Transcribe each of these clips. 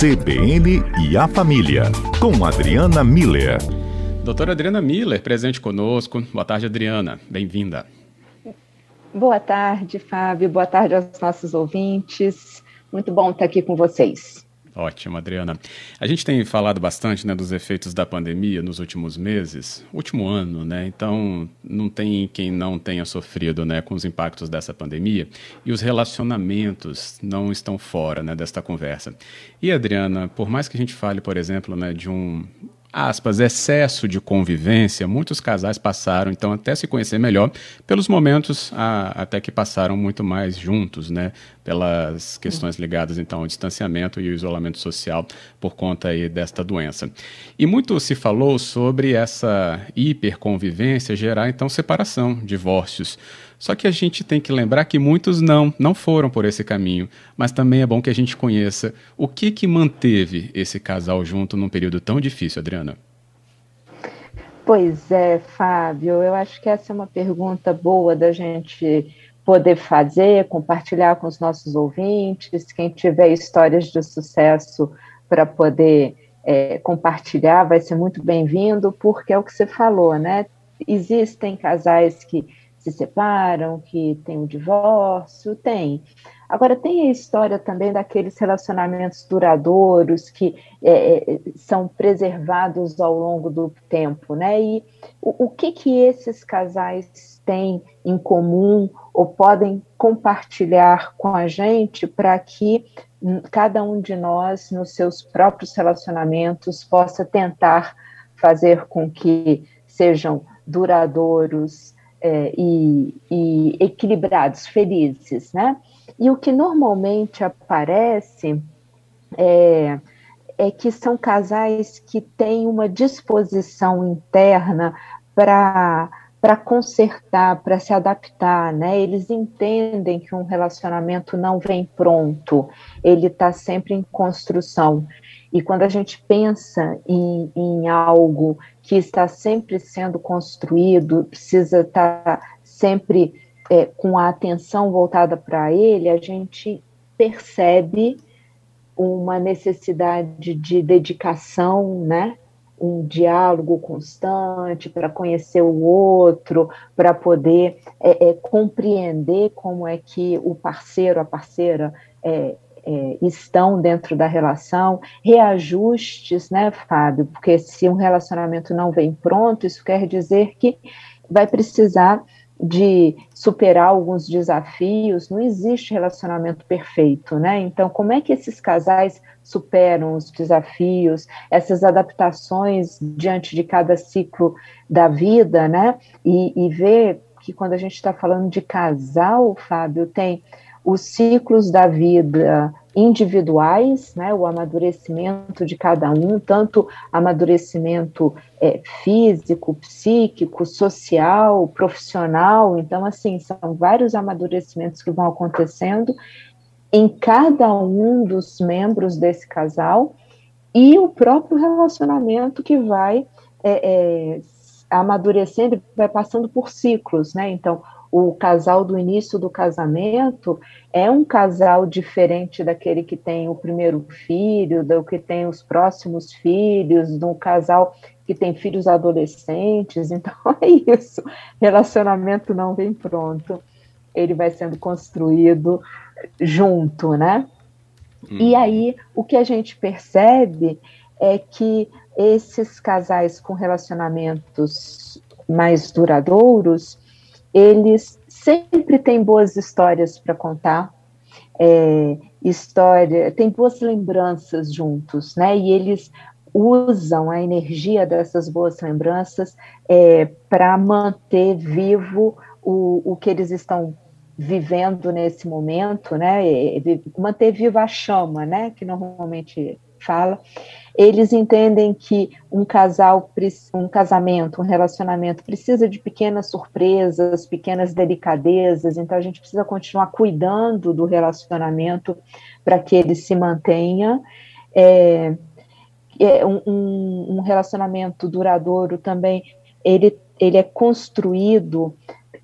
CBN e a Família, com Adriana Miller. Doutora Adriana Miller, presente conosco. Boa tarde, Adriana. Bem-vinda. Boa tarde, Fábio. Boa tarde aos nossos ouvintes. Muito bom estar aqui com vocês. Ótimo, Adriana. A gente tem falado bastante né, dos efeitos da pandemia nos últimos meses, último ano, né? Então, não tem quem não tenha sofrido né, com os impactos dessa pandemia e os relacionamentos não estão fora né, desta conversa. E, Adriana, por mais que a gente fale, por exemplo, né, de um aspas, excesso de convivência, muitos casais passaram, então, até se conhecer melhor, pelos momentos a, até que passaram muito mais juntos, né? Pelas questões ligadas, então, ao distanciamento e ao isolamento social por conta aí desta doença. E muito se falou sobre essa hiperconvivência gerar, então, separação, divórcios. Só que a gente tem que lembrar que muitos não, não foram por esse caminho, mas também é bom que a gente conheça o que que manteve esse casal junto num período tão difícil, Adriana. Pois é, Fábio, eu acho que essa é uma pergunta boa da gente poder fazer, compartilhar com os nossos ouvintes, quem tiver histórias de sucesso para poder é, compartilhar vai ser muito bem-vindo, porque é o que você falou, né? Existem casais que se separam, que tem um divórcio, tem. Agora, tem a história também daqueles relacionamentos duradouros que é, é, são preservados ao longo do tempo, né? E o, o, que, que esses casais têm em comum ou podem compartilhar com a gente para que cada um de nós, nos seus próprios relacionamentos, possa tentar fazer com que sejam duradouros, é, e, e, equilibrados, felizes, né? E o que normalmente aparece é, é que são casais que têm uma disposição interna para para consertar, para se adaptar, né? Eles entendem que um relacionamento não vem pronto, ele está sempre em construção. E quando a gente pensa em, em algo que está sempre sendo construído, precisa estar sempre é, com a atenção voltada para ele, a gente percebe uma necessidade de dedicação, né? um diálogo constante para conhecer o outro, para poder é, é, compreender como é que o parceiro, a parceira é, é, estão dentro da relação, reajustes, né, Fábio? Porque se um relacionamento não vem pronto, isso quer dizer que vai precisar de superar alguns desafios, não existe relacionamento perfeito, né? Então, como é que esses casais superam os desafios, essas adaptações diante de cada ciclo da vida, né? E, e ver que quando a gente está falando de casal, Fábio, tem os ciclos da vida individuais, né, o amadurecimento de cada um, tanto amadurecimento é, físico, psíquico, social, profissional. Então, assim, são vários amadurecimentos que vão acontecendo em cada um dos membros desse casal e o próprio relacionamento que vai é, é, amadurecendo, vai passando por ciclos, né? Então, o casal do início do casamento é um casal diferente daquele que tem o primeiro filho, do que tem os próximos filhos, do casal que tem filhos adolescentes. Então é isso. Relacionamento não vem pronto. Ele vai sendo construído junto, né? Hum. E aí o que a gente percebe é que esses casais com relacionamentos mais duradouros, eles sempre têm boas histórias para contar, é, história, tem boas lembranças juntos, né? E eles usam a energia dessas boas lembranças é, para manter vivo o, o que eles estão vivendo nesse momento, né? É, manter viva a chama, né? Que normalmente fala, eles entendem que um casal, um casamento, um relacionamento precisa de pequenas surpresas, pequenas delicadezas, então a gente precisa continuar cuidando do relacionamento para que ele se mantenha. É, é um, um, relacionamento duradouro também, ele, ele é construído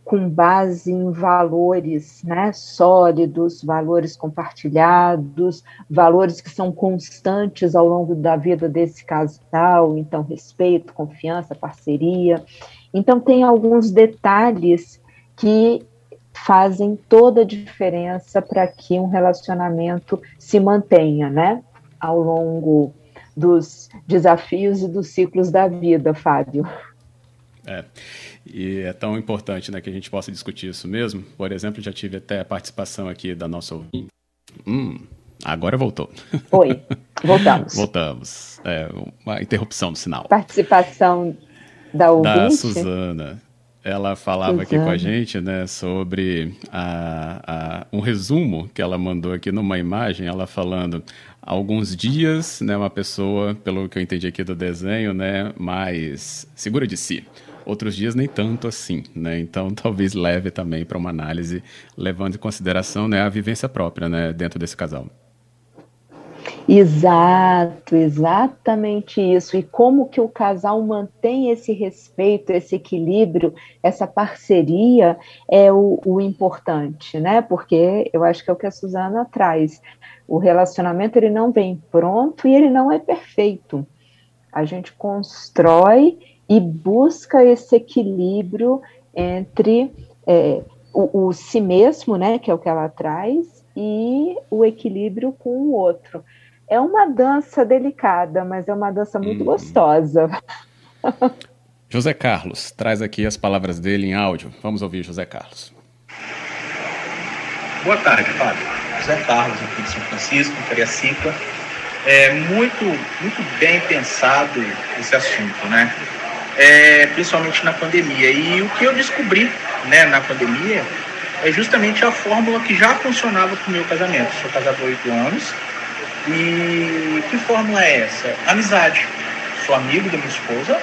com base em valores né, sólidos, valores compartilhados, valores que são constantes ao longo da vida desse casal, então respeito, confiança, parceria. Então tem alguns detalhes que fazem toda a diferença para que um relacionamento se mantenha, né, ao longo dos desafios e dos ciclos da vida, Fábio. É. E é tão importante né, que a gente possa discutir isso mesmo. Por exemplo, já tive até a participação aqui da nossa ouvinte. Hum, agora voltou. Oi, voltamos. voltamos. É, uma interrupção do sinal. Participação da ouvinte? Da Suzana. Ela falava Suzana. aqui com a gente né, sobre a, a, um resumo que ela mandou aqui numa imagem, ela falando alguns dias, né, uma pessoa, pelo que eu entendi aqui do desenho, né, mais segura de si outros dias nem tanto assim, né? Então talvez leve também para uma análise levando em consideração, né, a vivência própria, né, dentro desse casal. Exato, exatamente isso. E como que o casal mantém esse respeito, esse equilíbrio, essa parceria é o, o, importante, né? Porque eu acho que é o que a Suzana traz. O relacionamento ele não vem pronto e ele não é perfeito. A gente constrói e busca esse equilíbrio entre é, o, o, si mesmo, né, que é o que ela traz, e o equilíbrio com o outro. É uma dança delicada, mas é uma dança muito hum. gostosa. José Carlos traz aqui as palavras dele em áudio. Vamos ouvir José Carlos. Boa tarde, Fábio. José Carlos, aqui de São Francisco, Cariacica. É muito, muito bem pensado esse assunto, né? É, principalmente na pandemia. E o que eu descobri né, na pandemia é justamente a fórmula que já funcionava para o meu casamento. Sou casado há oito anos. E que fórmula é essa? Amizade. Sou amigo da minha esposa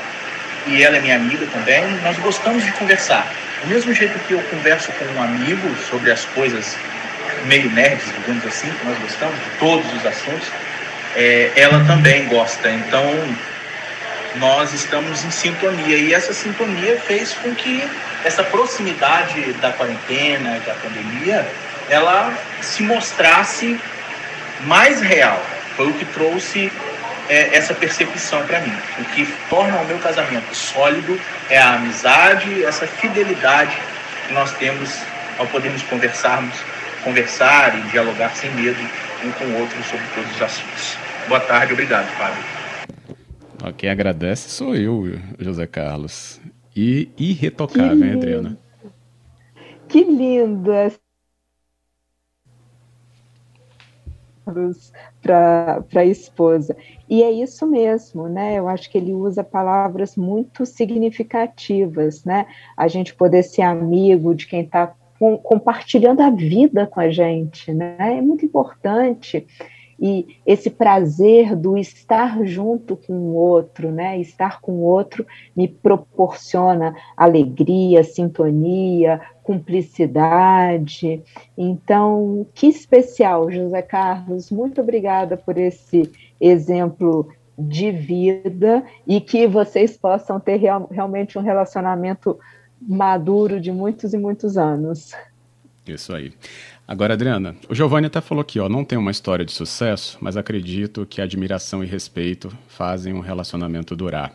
e ela é minha amiga também. Nós gostamos de conversar. Do mesmo jeito que eu converso com um amigo sobre as coisas meio nerds, digamos assim, que nós gostamos de todos os assuntos, é, ela também gosta. Então, nós estamos em sintonia. E essa sintonia fez com que essa proximidade da quarentena, da pandemia, ela se mostrasse mais real. Foi o que trouxe é, essa percepção para mim. O que torna o meu casamento sólido é a amizade, essa fidelidade que nós temos ao podermos conversarmos, conversar e dialogar sem medo um com o outro sobre todos os assuntos. Boa tarde, obrigado, Fábio. Quem agradece sou eu, José Carlos. E irretocável, hein, Adriana? Que lindo para a esposa. E é isso mesmo, né? Eu acho que ele usa palavras muito significativas, né? A gente poder ser amigo de quem está compartilhando a vida com a gente, né? É muito importante e esse prazer do estar junto com o outro, né? Estar com o outro me proporciona alegria, sintonia, cumplicidade. Então, que especial, José Carlos. Muito obrigada por esse exemplo de vida e que vocês possam ter real, realmente um relacionamento maduro de muitos e muitos anos. Isso aí. Agora, Adriana, o Giovanni até falou aqui, ó, não tem uma história de sucesso, mas acredito que admiração e respeito fazem um relacionamento durar.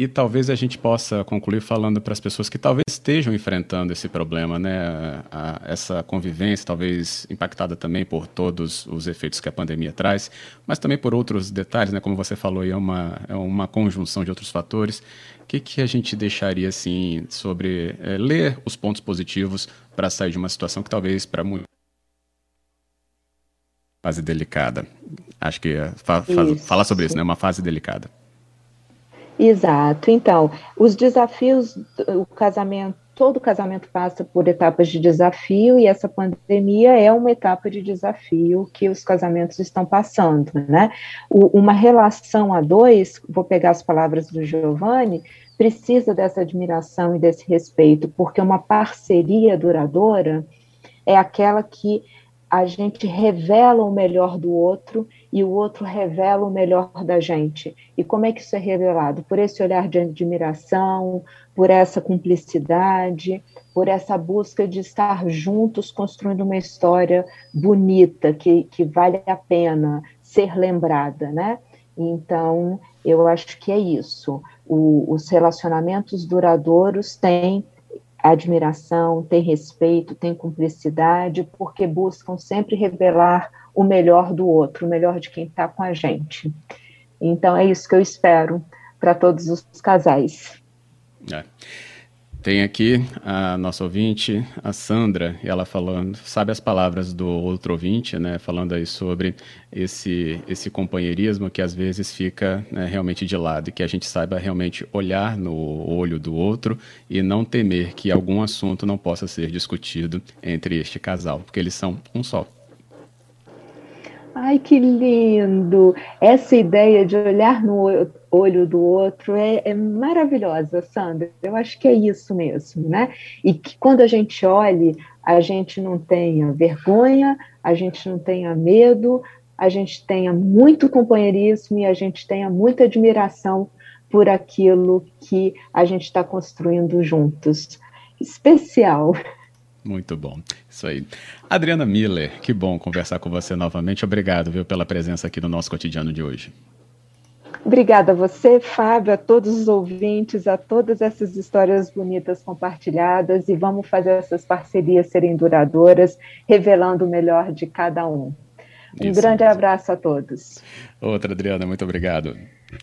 E talvez a gente possa concluir falando para as pessoas que talvez estejam enfrentando esse problema, né? A, essa convivência, talvez impactada também por todos os efeitos que a pandemia traz, mas também por outros detalhes, né? Como você falou, é uma, é uma conjunção de outros fatores. O que, que a gente deixaria, assim, sobre é, ler os pontos positivos para sair de uma situação que talvez para muitos fase delicada. Acho que é, fa, fa, falar sobre isso, né? Uma fase delicada. Exato. Então, os desafios, o casamento, todo casamento passa por etapas de desafio e essa pandemia é uma etapa de desafio que os casamentos estão passando, né? O, uma relação a dois, vou pegar as palavras do Giovanni, precisa dessa admiração e desse respeito, porque uma parceria duradoura é aquela que a gente revela o melhor do outro e o outro revela o melhor da gente. E como é que isso é revelado? Por esse olhar de admiração, por essa cumplicidade, por essa busca de estar juntos construindo uma história bonita, que, que vale a pena ser lembrada, né? Então, eu acho que é isso. O, os relacionamentos duradouros têm admiração, têm respeito, têm cumplicidade, porque buscam sempre revelar o melhor do outro, o melhor de quem está com a gente. Então, é isso que eu espero para todos os casais. É. Tem aqui a nossa ouvinte, a Sandra, e ela falando, sabe as palavras do outro ouvinte, né? Falando aí sobre esse, esse companheirismo que às vezes fica né, realmente de lado, e que a gente saiba realmente olhar no olho do outro e não temer que algum assunto não possa ser discutido entre este casal, porque eles são um só. Ai, que lindo! Essa ideia de olhar no olho do outro é, é, maravilhosa, Sandra. Eu acho que é isso mesmo, né? E que quando a gente olhe, a gente não tenha vergonha, a gente não tenha medo, a gente tenha muito companheirismo e a gente tenha muita admiração por aquilo que a gente está construindo juntos. Especial. Muito bom. Isso aí. Adriana Miller, que bom conversar com você novamente. Obrigado, viu, pela presença aqui no nosso cotidiano de hoje. Obrigada a você, Fábio, a todos os ouvintes, a todas essas histórias bonitas compartilhadas e vamos fazer essas parcerias serem duradouras, revelando o melhor de cada um. Um Isso. grande abraço a todos. Outra, Adriana, muito obrigado.